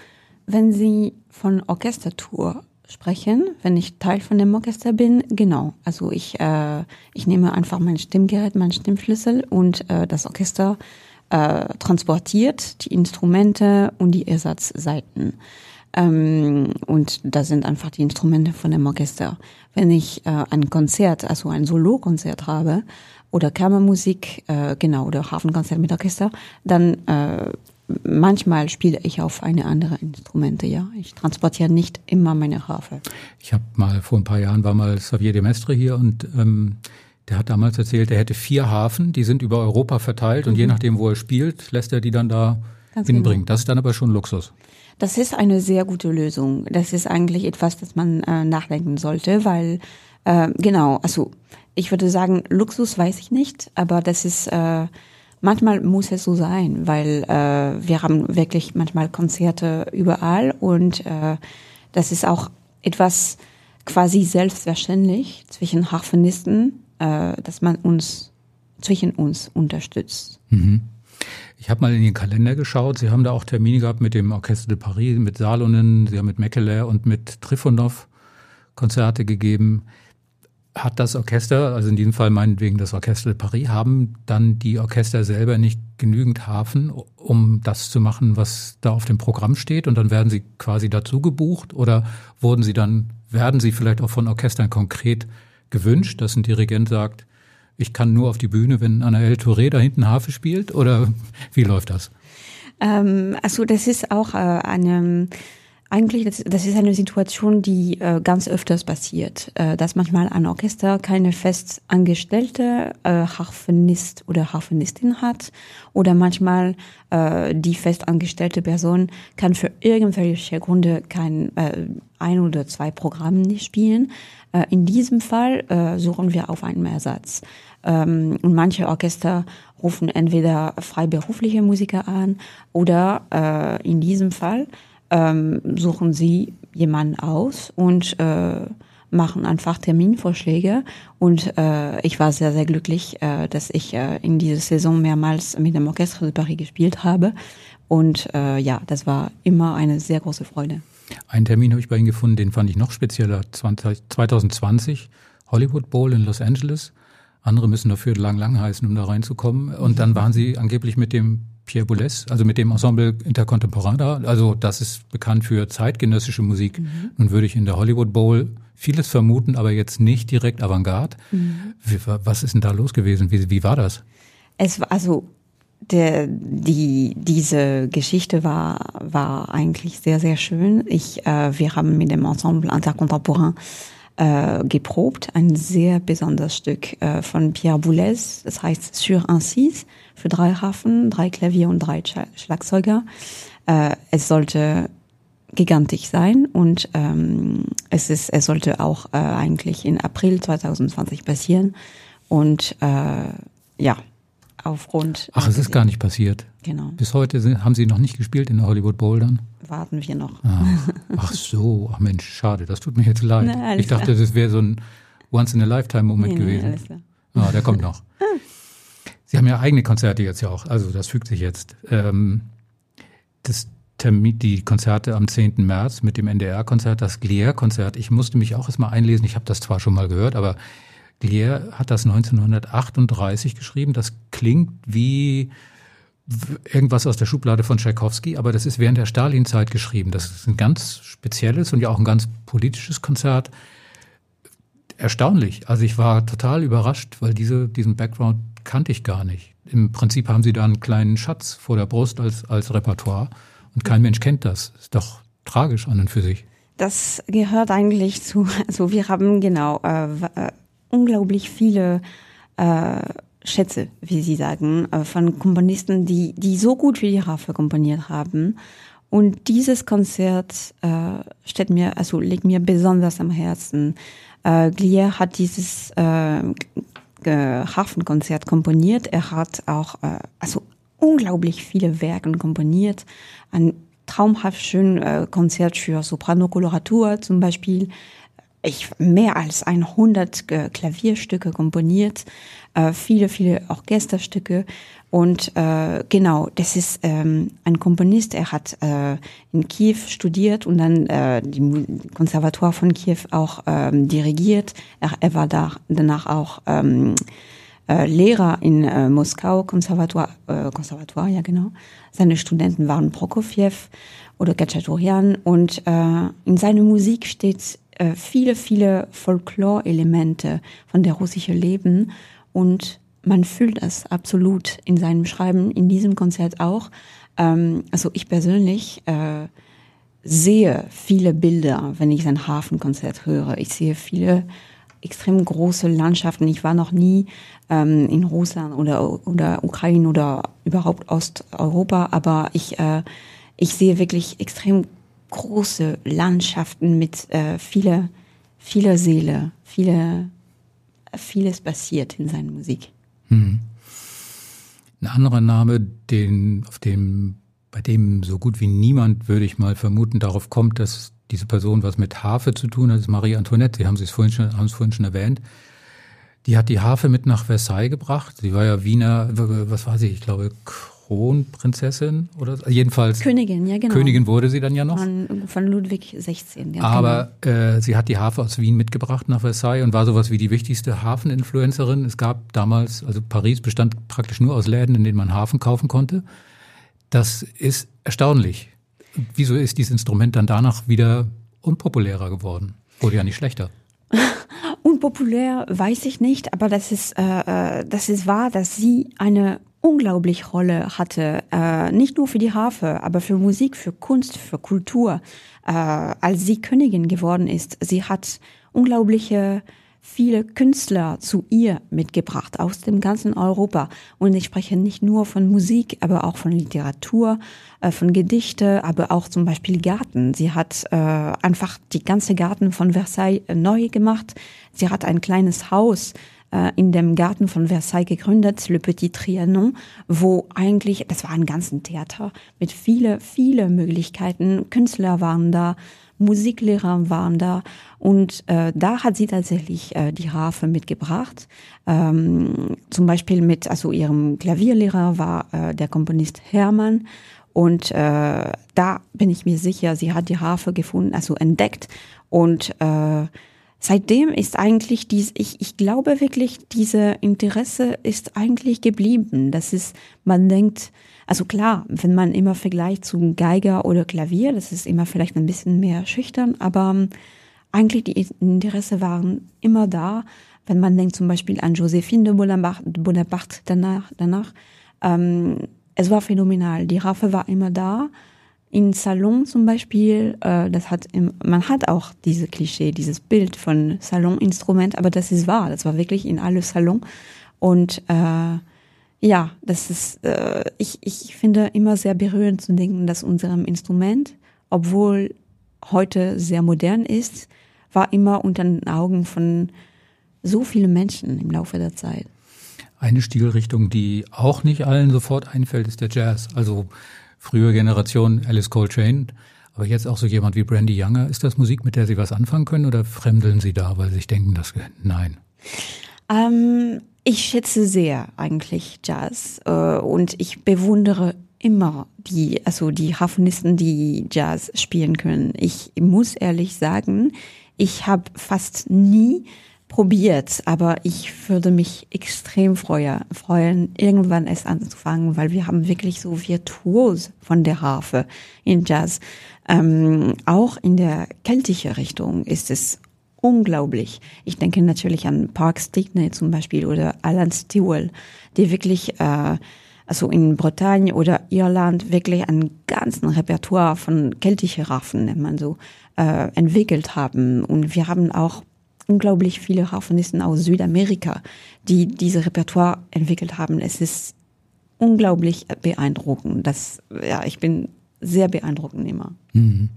wenn Sie von Orchestertour sprechen, wenn ich Teil von dem Orchester bin, genau. Also ich, äh, ich nehme einfach mein Stimmgerät, meinen Stimmschlüssel und äh, das Orchester äh, transportiert die Instrumente und die Ersatzseiten. Ähm, und das sind einfach die Instrumente von dem Orchester. Wenn ich äh, ein Konzert, also ein Solokonzert habe oder Kammermusik, äh, genau, oder Hafenkonzert mit Orchester, dann äh, manchmal spiele ich auf eine andere Instrumente, ja. Ich transportiere nicht immer meine Harfe. Ich habe mal vor ein paar Jahren war mal Xavier de Mestre hier und ähm, der hat damals erzählt, er hätte vier Hafen, die sind über Europa verteilt und je nachdem, wo er spielt, lässt er die dann da Mhm. Ganz hinbringen. genau. Das ist dann aber schon Luxus. Das ist eine sehr gute Lösung. Das ist eigentlich etwas, das man äh, nachdenken sollte, weil äh, genau, also ich würde sagen, Luxus weiß ich nicht, aber das ist äh, manchmal muss es so sein, weil äh, wir haben wirklich manchmal Konzerte überall und äh, das ist auch etwas quasi selbstverständlich zwischen Harfenisten, äh, dass man uns zwischen uns unterstützt. Ich habe mal in den Kalender geschaut. Sie haben da auch Termine gehabt mit dem Orchestre de Paris, mit Salonen, Sie haben mit Mekele und mit Trifonov Konzerte gegeben. Hat das Orchester, also in diesem Fall meinetwegen das Orchestre de Paris, haben dann die Orchester selber nicht genügend Hafen, um das zu machen, was da auf dem Programm steht? Und dann werden sie quasi dazu gebucht? Oder wurden sie dann, werden sie vielleicht auch von Orchestern konkret gewünscht, dass ein Dirigent sagt, ich kann nur auf die Bühne, wenn Anaël Touré da hinten Harfe spielt? Oder *laughs* wie läuft das? Ähm, also das ist auch äh, eine, eigentlich, das, das ist eine Situation, die äh, ganz öfters passiert, äh, dass manchmal ein Orchester keine fest angestellte äh, Harfenist oder Harfenistin hat oder manchmal äh, die fest angestellte Person kann für irgendwelche Gründe kein äh, ein oder zwei Programme nicht spielen. Äh, in diesem Fall äh, suchen wir auf einen Ersatz. Ähm, und manche Orchester rufen entweder freiberufliche Musiker an oder äh, in diesem Fall ähm, suchen sie jemanden aus und machen einfach Terminvorschläge. Und äh, ich war sehr, sehr glücklich, äh, dass ich äh, in dieser Saison mehrmals mit dem Orchestre de Paris gespielt habe. Und äh, ja, das war immer eine sehr große Freude. Einen Termin habe ich bei Ihnen gefunden, den fand ich noch spezieller. 20, 2020, Hollywood Bowl in Los Angeles. Andere müssen dafür lang, lang heißen, um da reinzukommen. Und dann waren Sie angeblich mit dem Pierre Boulez, also mit dem Ensemble Intercontemporain da. Also das ist bekannt für zeitgenössische Musik. Nun würde ich in der Hollywood Bowl vieles vermuten, aber jetzt nicht direkt Avantgarde. Wie, was ist denn da los gewesen? Wie, wie war das? Es war also der, die, diese Geschichte war, war eigentlich sehr, sehr schön. Ich, äh, wir haben mit dem Ensemble Intercontemporain äh, geprobt, ein sehr besonderes Stück äh, von Pierre Boulez, das heißt Sur un Six, für drei Hafen, drei Klavier und drei Sch Schlagzeuger. Äh, es sollte gigantisch sein und ähm, es ist, es sollte auch äh, eigentlich in April 2020 passieren und äh, ja, aufgrund Ach, es ist gar nicht passiert. genau Bis heute sind, haben Sie noch nicht gespielt in der Hollywood Bowl dann? warten wir noch. Ah. Ach so, ach Mensch, schade, das tut mir jetzt leid. Na, ich dachte, klar. das wäre so ein Once-in-a-Lifetime-Moment Nee, nee, gewesen. alles klar. Ah, der kommt noch. *laughs* Sie haben ja eigene Konzerte jetzt ja auch, also das fügt sich jetzt. Ähm, das Termin, die Konzerte am 10. März mit dem NDR-Konzert, das Glier-Konzert. Ich musste mich auch erstmal einlesen, ich habe das zwar schon mal gehört, aber Glier hat das 1938 geschrieben. Das klingt wie irgendwas aus der Schublade von Tchaikovsky, aber das ist während der Stalin-Zeit geschrieben. Das ist ein ganz spezielles und ja auch ein ganz politisches Konzert. Erstaunlich. Also ich war total überrascht, weil diese, diesen Background kannte ich gar nicht. Im Prinzip haben sie da einen kleinen Schatz vor der Brust als, als Repertoire und kein Mensch kennt das. Ist doch tragisch an und für sich. Das gehört eigentlich zu, also wir haben genau äh, äh, unglaublich viele äh, Schätze, wie Sie sagen, äh, von Komponisten, die, die so gut wie die Harfe komponiert haben. Und dieses Konzert äh, steht mir, also liegt mir besonders am Herzen. Äh, Glier hat dieses äh, Hafenkonzert komponiert. Er hat auch äh, also unglaublich viele Werke komponiert. Ein traumhaft schön äh, Konzert für Soprano Coloratur zum Beispiel. Ich mehr als 100 Klavierstücke komponiert, äh, viele, viele Orchesterstücke. Und äh, genau, das ist ähm, ein Komponist, er hat äh, in Kiew studiert und dann äh, die Konservatoire von Kiew auch ähm, dirigiert. Er, er war da danach auch ähm, äh, Lehrer in äh, Moskau, Konservatoire, äh, Konservatoire, ja genau. Seine Studenten waren Prokofjew oder Gatchatorian und äh, in seiner Musik steht äh, viele, viele Folklore-Elemente von der russischen Leben und man fühlt es absolut in seinem Schreiben, in diesem Konzert auch. Ähm, also ich persönlich äh, sehe viele Bilder, wenn ich sein Hafenkonzert höre. Ich sehe viele extrem große Landschaften. Ich war noch nie ähm, in Russland oder, oder Ukraine oder überhaupt Osteuropa, aber ich, äh, ich sehe wirklich extrem große Landschaften mit äh, viele, vieler Seele, viele, vieles passiert in seiner Musik. Hm. Ein anderer Name, den, auf dem, bei dem so gut wie niemand, würde ich mal vermuten, darauf kommt, dass diese Person was mit Harfe zu tun hat, ist Marie Antoinette. Sie haben es vorhin schon, haben es vorhin schon erwähnt. Die hat die Harfe mit nach Versailles gebracht. Sie war ja Wiener, was war sie? Ich glaube, Kronprinzessin oder jedenfalls Königin, ja genau. Königin wurde sie dann ja noch. Von, von Ludwig 16. Ja, Aber genau. äh, sie hat die Harfe aus Wien mitgebracht nach Versailles und war sowas wie die wichtigste Hafeninfluencerin. Es gab damals, also Paris bestand praktisch nur aus Läden, in denen man Hafen kaufen konnte. Das ist erstaunlich. Wieso ist dieses Instrument dann danach wieder unpopulärer geworden? Wurde ja nicht schlechter. *laughs* Unpopulär weiß ich nicht, aber das ist, äh, äh, das ist wahr, dass sie eine unglaubliche Rolle hatte, äh, nicht nur für die Harfe, aber für Musik, für Kunst, für Kultur. Äh, als sie Königin geworden ist, sie hat unglaubliche viele Künstler zu ihr mitgebracht aus dem ganzen Europa. Und ich spreche nicht nur von Musik, aber auch von Literatur, äh, von Gedichte, aber auch zum Beispiel Garten. Sie hat äh, einfach die ganze Garten von Versailles äh, neu gemacht. Sie hat ein kleines Haus äh, in dem Garten von Versailles gegründet, Le Petit Trianon, wo eigentlich, das war ein ganzen Theater mit viele, viele Möglichkeiten. Künstler waren da, Musiklehrer waren da und äh, da hat sie tatsächlich äh, die Harfe mitgebracht. Ähm, zum Beispiel mit, also ihrem Klavierlehrer war äh, der Komponist Hermann und äh, da bin ich mir sicher, sie hat die Harfe gefunden, also entdeckt und äh, seitdem ist eigentlich dies, ich, ich glaube wirklich, diese Interesse ist eigentlich geblieben. Das ist, man denkt, also klar, wenn man immer vergleicht zu Geiger oder Klavier, das ist immer vielleicht ein bisschen mehr schüchtern, aber ähm, eigentlich die Interesse waren immer da. Wenn man denkt zum Beispiel an Josephine de Bonaparte danach, danach ähm, es war phänomenal. Die Raffe war immer da. In Salon zum Beispiel, äh, das hat im, man hat auch diese Klischee, dieses Bild von Saloninstrument, aber das ist wahr. Das war wirklich in alle Salon und äh, ja, das ist, äh, ich, ich finde immer sehr berührend zu denken, dass unserem Instrument, obwohl heute sehr modern ist, war immer unter den Augen von so vielen Menschen im Laufe der Zeit. Eine Stilrichtung, die auch nicht allen sofort einfällt, ist der Jazz. Also frühe Generation Alice Coltrane, aber jetzt auch so jemand wie Brandy Younger. Ist das Musik, mit der Sie was anfangen können oder fremdeln Sie da, weil Sie sich denken, das nein? Ähm, ich schätze sehr eigentlich Jazz äh, und ich bewundere immer die, also die Harfonisten, die Jazz spielen können. Ich muss ehrlich sagen, ich habe fast nie probiert, aber ich würde mich extrem freuen, freuen, irgendwann es anzufangen, weil wir haben wirklich so Virtuos von der Harfe in Jazz. Ähm, auch in der keltischen Richtung ist es unglaublich. Ich denke natürlich an Park Stickney zum Beispiel oder Alan Stewart, die wirklich äh, also in Bretagne oder Irland wirklich ein ganzen Repertoire von keltische Raffen, nennt man so, äh, entwickelt haben. Und wir haben auch unglaublich viele Harfenisten aus Südamerika, die diese Repertoire entwickelt haben. Es ist unglaublich beeindruckend. Das, ja, ich bin sehr beeindruckend immer. Mhm.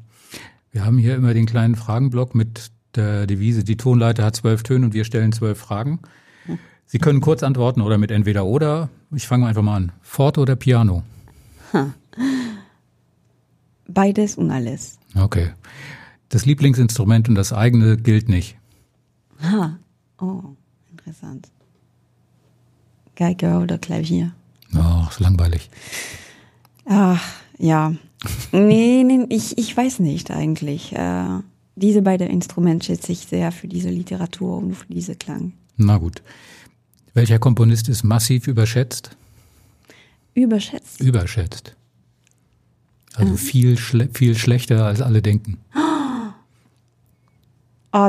Wir haben hier immer den kleinen Fragenblock mit der Devise, die Tonleiter hat zwölf Töne und wir stellen zwölf Fragen. Sie können kurz antworten oder mit entweder oder. Ich fange einfach mal an. Forte oder Piano? Beides und alles. Okay. Das Lieblingsinstrument und das eigene gilt nicht. Ha. Oh, interessant. Geige oder Klavier? Oh, ist langweilig. Ach, ja. nee, nee, ich, ich weiß nicht eigentlich. Äh, diese beiden Instrumente schätze ich sehr für diese Literatur und für diese Klang. Na gut. Welcher Komponist ist massiv überschätzt? Überschätzt? Überschätzt. Also mhm. viel, schle viel schlechter, als alle denken. Oh, *gasps*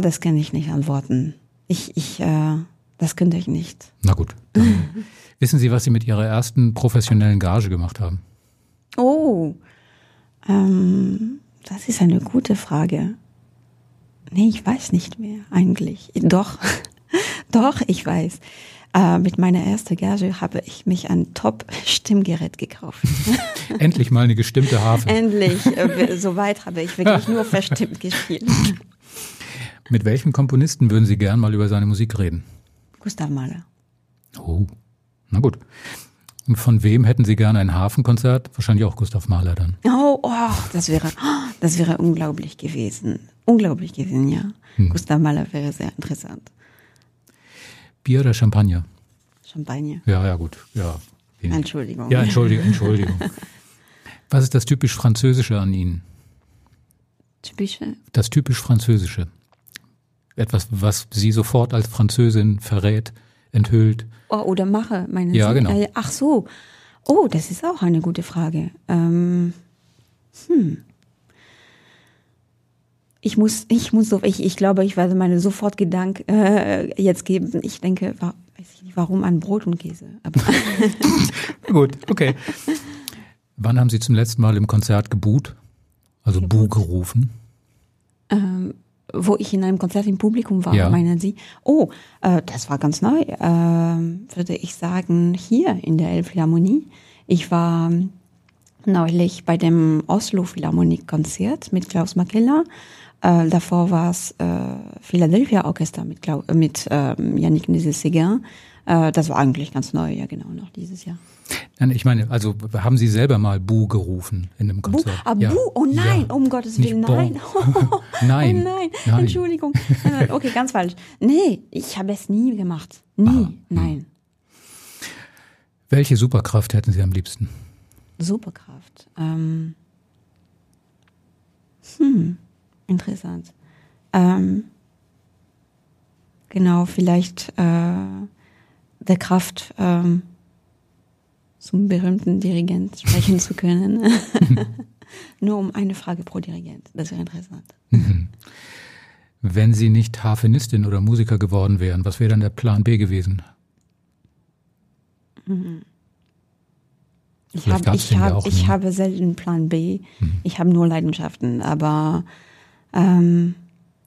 das kann ich nicht antworten. Ich, ich, äh, das könnte ich nicht. Na gut. *laughs* wissen Sie, was Sie mit Ihrer ersten professionellen Gage gemacht haben? Oh, ähm, das ist eine gute Frage. Nee, ich weiß nicht mehr eigentlich. Doch, *laughs* doch, ich weiß. Äh, mit meiner ersten Gage habe ich mich ein Top-Stimmgerät gekauft. *laughs* Endlich mal eine gestimmte Harfe. Endlich. Äh, Soweit habe ich wirklich nur verstimmt gespielt. Mit welchem Komponisten würden Sie gern mal über seine Musik reden? Gustav Mahler. Oh, na gut. Und von wem hätten Sie gern ein Hafenkonzert? Wahrscheinlich auch Gustav Mahler dann. Oh, oh das wäre, das wäre unglaublich gewesen. Unglaublich gewesen, ja. Hm. Gustav Mahler wäre sehr interessant. Bier oder Champagner? Champagner. Ja, ja, gut. Ja. Entschuldigung. Ja, Entschuldigung, Entschuldigung. *laughs* Was ist das typisch Französische an Ihnen? Typische? Das typisch Französische. Etwas, was Sie sofort als Französin verrät, enthüllt. Oh, oder mache, meinen ja, Sie? genau. Äh, ach so. Oh, das ist auch eine gute Frage. Ähm, hm. Ich muss, ich muss so, ich, ich glaube, ich werde meine sofort Gedanken äh, jetzt geben. Ich denke, war, weiß ich nicht, warum an Brot und Käse. Aber *laughs* Gut, okay. Wann haben Sie zum letzten Mal im Konzert gebuht? Also Bu gerufen? Ähm, wo ich in einem Konzert im Publikum war, Ja. meinen Sie? Oh, äh, das war ganz neu. Ähm, würde ich sagen, hier in der Elbphilharmonie. Ich war neulich bei dem Oslo Philharmonik-Konzert mit Klaus Makela. Äh, davor war es äh, Philadelphia Orchester mit, Clau äh, mit ähm, Yannick Nézet-Séguin. Äh, das war eigentlich ganz neu, ja genau, noch dieses Jahr. Nein, ich meine, also haben Sie selber mal Bu gerufen in einem Bu, Konzert? ah, Ja. Bu, oh nein, Ja. um Gottes Willen, nein. Nein. *laughs* Oh nein, Nein. Entschuldigung. Okay, ganz falsch. Nee, ich habe es nie gemacht. Nie, Ah, nein. Welche Superkraft hätten Sie am liebsten? Superkraft. Ähm, hm, interessant. Ähm, genau, vielleicht äh, der Kraft, ähm, zum berühmten Dirigent sprechen zu können. *laughs* *laughs* Nur um eine Frage pro Dirigent. Das wäre interessant. Wenn Sie nicht Harfenistin oder Musiker geworden wären, was wäre dann der Plan B gewesen? Ich, Vielleicht hab, ich, ja hab, auch ich habe selten Plan B. Ich habe nur Leidenschaften. Aber ähm,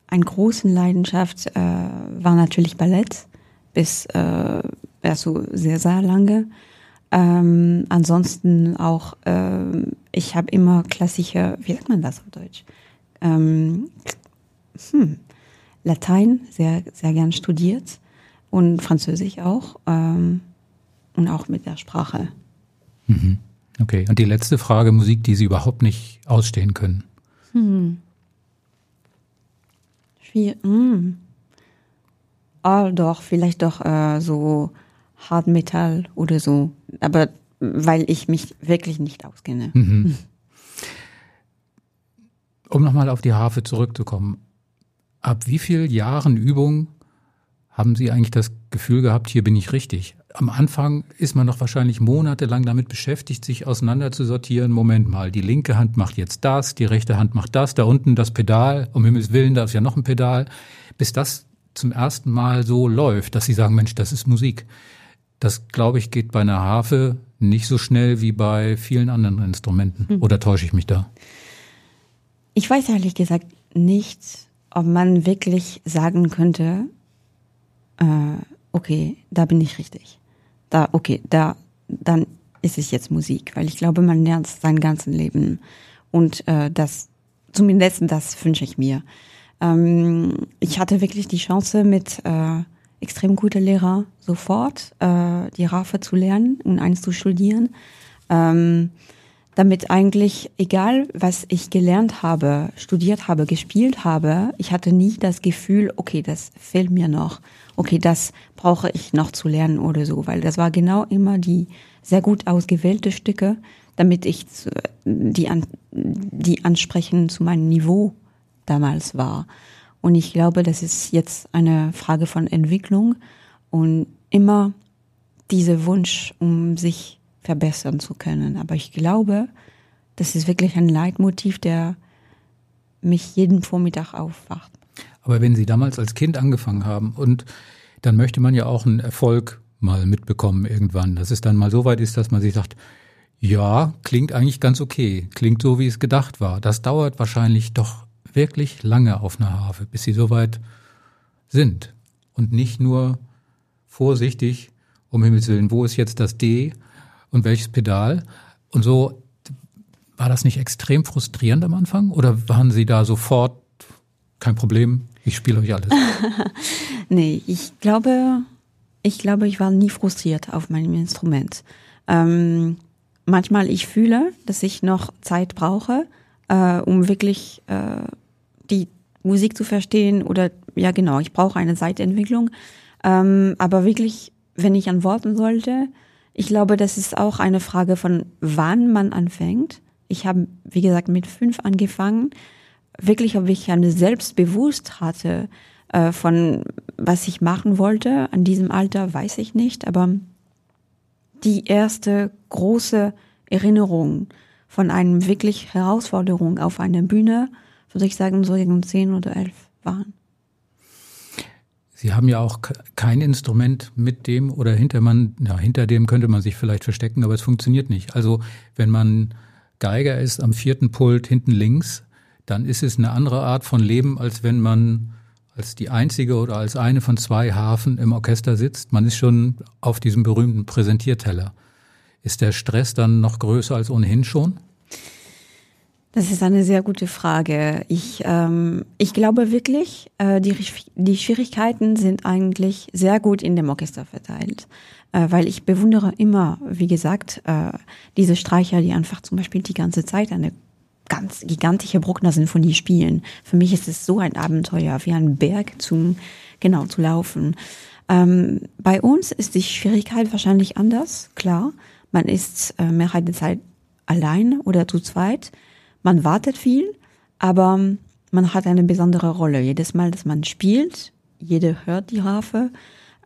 eine große Leidenschaft äh, war natürlich Ballett bis äh, also sehr, sehr lange. Ähm, ansonsten auch, ähm, ich habe immer klassische, wie sagt man das auf Deutsch? Ähm, hm, Latein sehr, sehr gern studiert und Französisch auch ähm, und auch mit der Sprache. Okay, und die letzte Frage, Musik, die Sie überhaupt nicht ausstehen können. Schwier mm. Ah, doch, vielleicht doch äh, so Hard Metal oder so. Aber weil ich mich wirklich nicht auskenne. Um nochmal auf die Harfe zurückzukommen. Ab wie vielen Jahren Übung haben Sie eigentlich das Gefühl gehabt, hier bin ich richtig? Am Anfang ist man noch wahrscheinlich monatelang damit beschäftigt, sich auseinander zu sortieren. Moment mal, die linke Hand macht jetzt das, die rechte Hand macht das, da unten das Pedal, um Himmels Willen, da ist ja noch ein Pedal. Bis das zum ersten Mal so läuft, dass Sie sagen, Mensch, das ist Musik. Das, glaube ich, geht bei einer Harfe nicht so schnell wie bei vielen anderen Instrumenten. Mhm. Oder täusche ich mich da? Ich weiß ehrlich gesagt nicht, ob man wirklich sagen könnte, äh, okay, da bin ich richtig. Da, okay, da, dann ist es jetzt Musik, weil ich glaube, man lernt sein ganzes Leben und äh, das, zumindest das wünsche ich mir. Ähm, ich hatte wirklich die Chance mit äh, extrem gute Lehrer sofort äh, die Rafe zu lernen und eins zu studieren. Ähm, damit eigentlich, egal was ich gelernt habe, studiert habe, gespielt habe, ich hatte nie das Gefühl, okay, das fehlt mir noch, okay, das brauche ich noch zu lernen oder so, weil das war genau immer die sehr gut ausgewählte Stücke, damit ich die, an, die ansprechen zu meinem Niveau damals war. Und ich glaube, das ist jetzt eine Frage von Entwicklung und immer dieser Wunsch, um sich verbessern zu können. Aber ich glaube, das ist wirklich ein Leitmotiv, der mich jeden Vormittag aufwacht. Aber wenn Sie damals als Kind angefangen haben und dann möchte man ja auch einen Erfolg mal mitbekommen irgendwann, dass es dann mal so weit ist, dass man sich sagt, ja, klingt eigentlich ganz okay, klingt so, wie es gedacht war. Das dauert wahrscheinlich doch wirklich lange auf einer Harfe, bis sie soweit sind. Und nicht nur vorsichtig, um Himmels Willen, wo ist jetzt das D und welches Pedal? Und so war das nicht extrem frustrierend am Anfang? Oder waren Sie da sofort kein Problem? Ich spiele euch alles. *laughs* nee, ich glaube, ich glaube, ich war nie frustriert auf meinem Instrument. Ähm, manchmal ich fühle, dass ich noch Zeit brauche, äh, um wirklich äh, die Musik zu verstehen oder ja genau, ich brauche eine Seitentwicklung. Ähm, aber wirklich, wenn ich antworten sollte, ich glaube, das ist auch eine Frage von wann man anfängt. Ich habe, wie gesagt, mit fünf angefangen. Wirklich, ob ich eine Selbstbewusst hatte äh, von was ich machen wollte an diesem Alter, weiß ich nicht. Aber die erste große Erinnerung von einem wirklich Herausforderung auf einer Bühne, würde ich sagen, so gegen zehn oder elf waren. Sie haben ja auch kein Instrument mit dem oder hinter man, ja, hinter dem könnte man sich vielleicht verstecken, aber es funktioniert nicht. Also wenn man Geiger ist am vierten Pult hinten links, dann ist es eine andere Art von Leben, als wenn man als die einzige oder als eine von zwei Hafen im Orchester sitzt. Man ist schon auf diesem berühmten Präsentierteller. Ist der Stress dann noch größer als ohnehin schon? Das ist eine sehr gute Frage. Ich, ähm, ich glaube wirklich, äh, die, die Schwierigkeiten sind eigentlich sehr gut in dem Orchester verteilt. Äh, weil ich bewundere immer, wie gesagt, äh, diese Streicher, die einfach zum Beispiel die ganze Zeit eine ganz gigantische Bruckner-Sinfonie spielen. Für mich ist es so ein Abenteuer, wie ein Berg zum, genau, zu laufen. Ähm, bei uns ist die Schwierigkeit wahrscheinlich anders, klar. Man ist äh, Mehrheit der Zeit allein oder zu zweit. Man wartet viel, aber man hat eine besondere Rolle. Jedes Mal, dass man spielt, jeder hört die Harfe.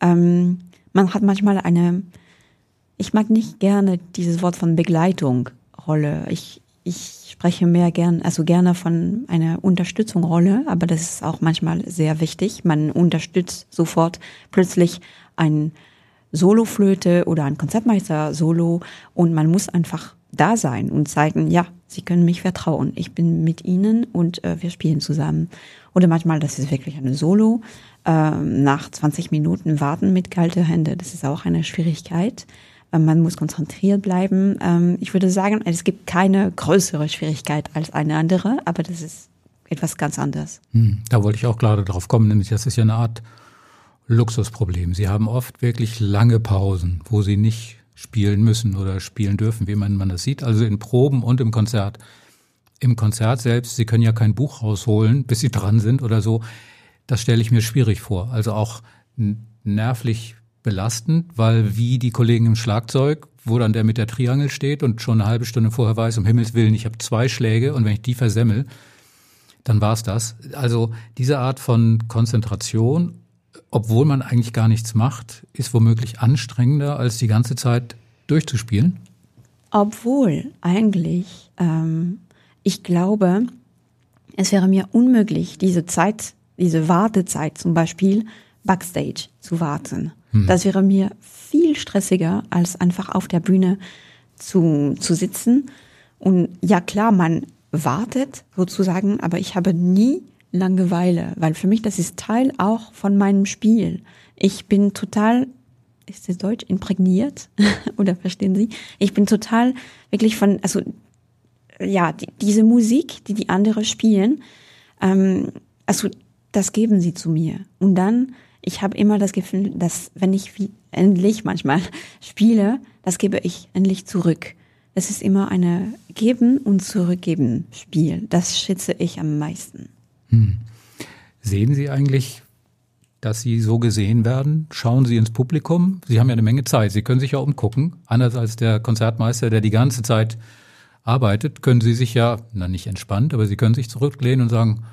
Ähm, man hat manchmal eine, ich mag nicht gerne dieses Wort von Begleitung Rolle. Ich, ich spreche mehr gern, also gerne von einer Unterstützung-Rolle, aber das ist auch manchmal sehr wichtig. Man unterstützt sofort plötzlich ein Soloflöte oder ein Konzertmeister-Solo und man muss einfach da sein und zeigen, ja, Sie können mich vertrauen. Ich bin mit Ihnen und äh, wir spielen zusammen. Oder manchmal, das ist wirklich eine Solo. Ähm, nach 20 Minuten warten mit kalten Händen, das ist auch eine Schwierigkeit. Ähm, man muss konzentriert bleiben. Ähm, ich würde sagen, es gibt keine größere Schwierigkeit als eine andere, aber das ist etwas ganz anderes. Hm, da wollte ich auch gerade drauf kommen, nämlich das ist ja eine Art Luxusproblem. Sie haben oft wirklich lange Pausen, wo Sie nicht spielen müssen oder spielen dürfen, wie man, man das sieht. Also in Proben und im Konzert. Im Konzert selbst, Sie können ja kein Buch rausholen, bis Sie dran sind oder so. Das stelle ich mir schwierig vor. Also auch nervlich belastend, weil wie die Kollegen im Schlagzeug, wo dann der mit der Triangel steht und schon eine halbe Stunde vorher weiß, um Himmels Willen, ich habe zwei Schläge und wenn ich die versemmel, dann war's das. Also diese Art von Konzentration obwohl man eigentlich gar nichts macht, ist womöglich anstrengender, als die ganze Zeit durchzuspielen? Obwohl eigentlich, ähm, ich glaube, es wäre mir unmöglich, diese Zeit, diese Wartezeit zum Beispiel backstage zu warten. Hm. Das wäre mir viel stressiger, als einfach auf der Bühne zu, zu sitzen. Und ja klar, man wartet sozusagen, aber ich habe nie Langeweile, weil für mich das ist Teil auch von meinem Spiel. Ich bin total, ist das Deutsch, imprägniert? *laughs* Oder verstehen Sie? Ich bin total wirklich von, also ja, die, diese Musik, die die anderen spielen, ähm, also das geben sie zu mir. Und dann, ich habe immer das Gefühl, dass wenn ich wie, endlich manchmal *laughs* spiele, das gebe ich endlich zurück. Es ist immer eine Geben und Zurückgeben Spiel. Das schätze ich am meisten. Hm. Sehen Sie eigentlich, dass Sie so gesehen werden? Schauen Sie ins Publikum? Sie haben ja eine Menge Zeit. Sie können sich ja umgucken. Anders als der Konzertmeister, der die ganze Zeit arbeitet, können Sie sich ja, na nicht entspannt, aber Sie können sich zurücklehnen und sagen,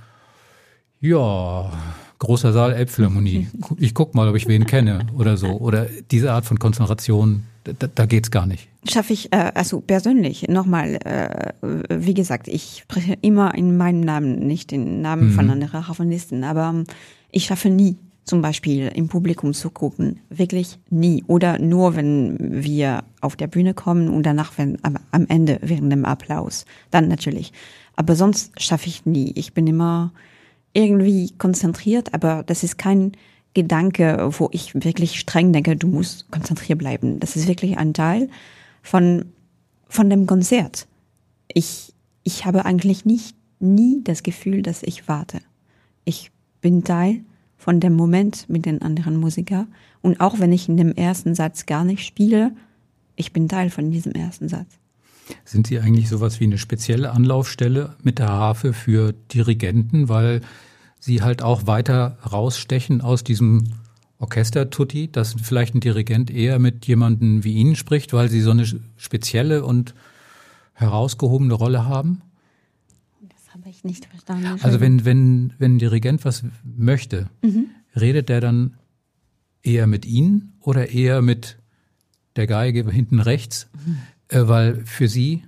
ja, großer Saal Elbphilharmonie. *laughs* Ich guck mal, ob ich wen kenne oder so. Oder diese Art von Konzentration, da, da geht's gar nicht. Schaffe ich, äh, also persönlich, nochmal, äh, wie gesagt, ich spreche immer in meinem Namen, nicht den Namen mhm. von anderen Harfonisten, aber ähm, ich schaffe nie, zum Beispiel im Publikum zu gucken. Wirklich nie. Oder nur, wenn wir auf der Bühne kommen und danach, wenn am, am Ende, während dem Applaus. Dann natürlich. Aber sonst schaffe ich nie. Ich bin immer irgendwie konzentriert, aber das ist kein Gedanke, wo ich wirklich streng denke, du musst konzentriert bleiben. Das ist wirklich ein Teil von, von dem Konzert. Ich, ich habe eigentlich nicht, nie das Gefühl, dass ich warte. Ich bin Teil von dem Moment mit den anderen Musikern. Und auch wenn ich in dem ersten Satz gar nicht spiele, ich bin Teil von diesem ersten Satz. Sind Sie eigentlich sowas wie eine spezielle Anlaufstelle mit der Harfe für Dirigenten, weil Sie halt auch weiter rausstechen aus diesem Orchester-Tutti, dass vielleicht ein Dirigent eher mit jemandem wie Ihnen spricht, weil Sie so eine spezielle und herausgehobene Rolle haben? habe ich nicht verstanden. Also wenn, wenn, wenn ein Dirigent was möchte, mhm. redet der dann eher mit Ihnen oder eher mit der Geige hinten rechts? Mhm. Äh, weil für Sie,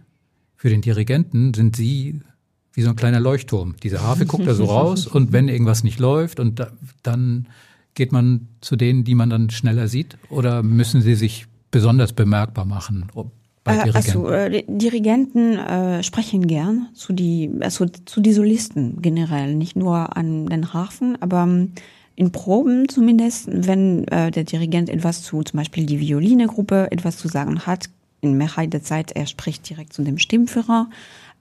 für den Dirigenten sind Sie wie so ein kleiner Leuchtturm. Diese Harfe guckt da so *laughs* raus und wenn irgendwas nicht läuft und da, dann geht man zu denen, die man dann schneller sieht oder müssen Sie sich besonders bemerkbar machen? bei äh, Dirigenten? Also, äh, Dirigenten äh, sprechen gern zu die, also zu die Solisten generell, nicht nur an den Harfen, aber ähm, in Proben zumindest, wenn äh, der Dirigent etwas zu, zum Beispiel die Violinegruppe etwas zu sagen hat, in Mehrheit der Zeit, er spricht direkt zu dem Stimmführer.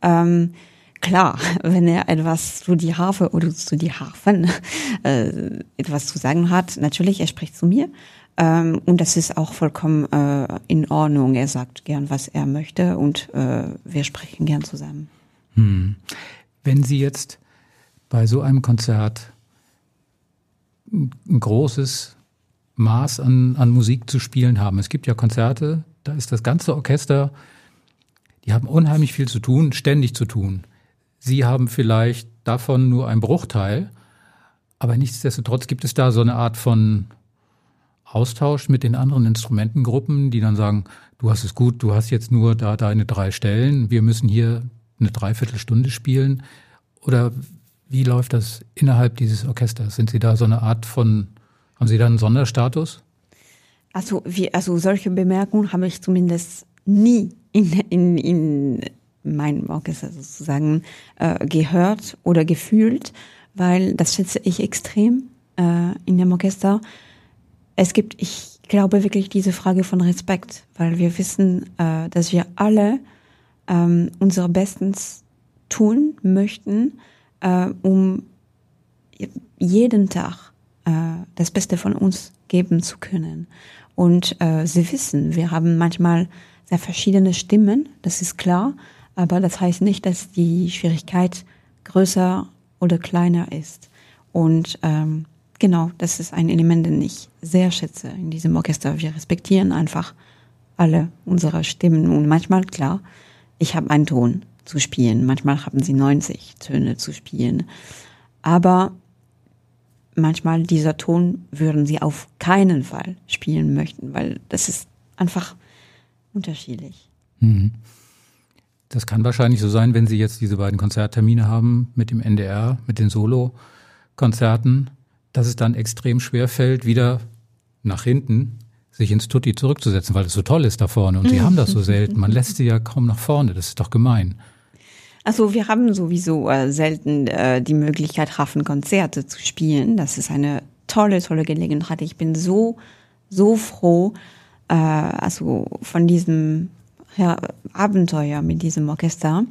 Ähm, klar, *laughs* wenn er etwas zu die Harfe oder zu die Harfen *laughs* äh, etwas zu sagen hat, natürlich, er spricht zu mir. Ähm, und das ist auch vollkommen äh, in Ordnung. Er sagt gern, was er möchte und äh, wir sprechen gern zusammen. Hm. Wenn Sie jetzt bei so einem Konzert ein großes Maß an, an Musik zu spielen haben. Es gibt ja Konzerte, da ist das ganze Orchester, die haben unheimlich viel zu tun, ständig zu tun. Sie haben vielleicht davon nur einen Bruchteil, aber nichtsdestotrotz gibt es da so eine Art von Austausch mit den anderen Instrumentengruppen, die dann sagen, du hast es gut, du hast jetzt nur da deine drei Stellen, wir müssen hier eine Dreiviertelstunde spielen? Oder wie läuft das innerhalb dieses Orchesters? Sind Sie da so eine Art von, haben Sie da einen Sonderstatus? Also, wie, also solche Bemerkungen habe ich zumindest nie in, in, in meinem Orchester sozusagen äh, gehört oder gefühlt, weil das schätze ich extrem äh, in dem Orchester es gibt, ich glaube wirklich diese Frage von Respekt, weil wir wissen, äh, dass wir alle ähm, unser Bestens tun möchten, äh, um jeden Tag äh, das Beste von uns geben zu können. Und äh, sie wissen, wir haben manchmal sehr verschiedene Stimmen, das ist klar, aber das heißt nicht, dass die Schwierigkeit größer oder kleiner ist. Und ähm, Genau, das ist ein Element, den ich sehr schätze in diesem Orchester. Wir respektieren einfach alle unsere Stimmen und manchmal, klar, ich habe einen Ton zu spielen, manchmal haben sie 90 Töne zu spielen. Aber manchmal dieser Ton würden sie auf keinen Fall spielen möchten, weil das ist einfach unterschiedlich. Mhm. Das kann wahrscheinlich so sein, wenn Sie jetzt diese beiden Konzerttermine haben mit dem NDR, mit den Solo-Konzerten, dass es dann extrem schwer fällt, wieder nach hinten sich ins Tutti zurückzusetzen, weil es so toll ist da vorne. Und Sie haben das so selten. Man lässt sie ja kaum nach vorne. Das ist doch gemein. Also wir haben sowieso äh, selten äh, die Möglichkeit, Hafenkonzerte zu spielen. Das ist eine tolle, tolle Gelegenheit. Ich bin so, so froh, äh, also von diesem ja, Abenteuer mit diesem Orchester.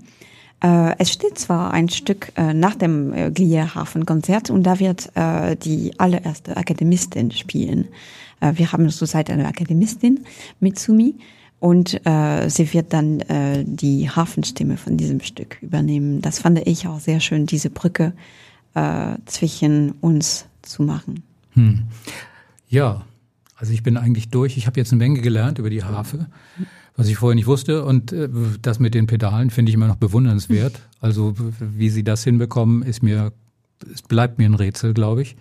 Äh, es steht zwar ein Stück äh, nach dem äh, Glierhafen-Konzert und da wird äh, die allererste Akademistin spielen. Äh, wir haben zurzeit eine Akademistin, Mitsumi, und äh, sie wird dann äh, die Hafenstimme von diesem Stück übernehmen. Das fand ich auch sehr schön, diese Brücke zwischen uns zu machen. Hm. Ja, also ich bin eigentlich durch. Ich habe jetzt eine Menge gelernt über die Harfe. Was ich vorher nicht wusste. Und äh, das mit den Pedalen finde ich immer noch bewundernswert. *laughs* Also wie sie das hinbekommen, ist mir, es bleibt mir ein Rätsel, glaube ich.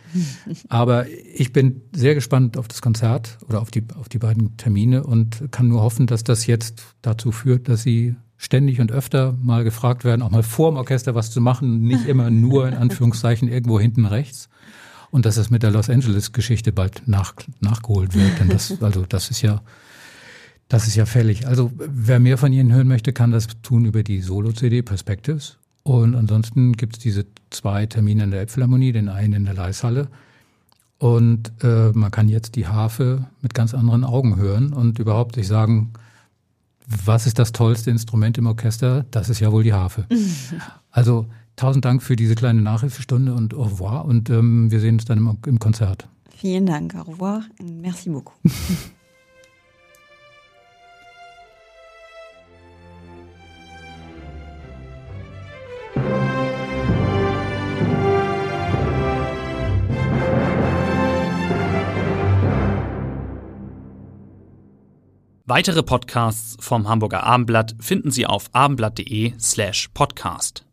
Aber ich bin sehr gespannt auf das Konzert oder auf die, auf die beiden Termine und kann nur hoffen, dass das jetzt dazu führt, dass sie ständig und öfter mal gefragt werden, auch mal vor dem Orchester was zu machen, nicht immer nur in Anführungszeichen irgendwo hinten rechts. Und dass das mit der Los Angeles-Geschichte bald nach, nachgeholt wird. Denn das, *laughs* also das ist ja das ist ja fällig. Also wer mehr von Ihnen hören möchte, kann das tun über die Solo-CD Perspectives. Und ansonsten gibt es diese zwei Termine in der Elbphilharmonie, den einen in der Leishalle. Und äh, man kann jetzt die Harfe mit ganz anderen Augen hören und überhaupt sich sagen, was ist das tollste Instrument im Orchester? Das ist ja wohl die Harfe. *laughs* also tausend Dank für diese kleine Nachhilfestunde und au revoir. Und ähm, wir sehen uns dann im, im Konzert. Vielen Dank, au revoir und merci beaucoup. *laughs* Weitere Podcasts vom Hamburger Abendblatt finden Sie auf abendblatt.de slash podcast.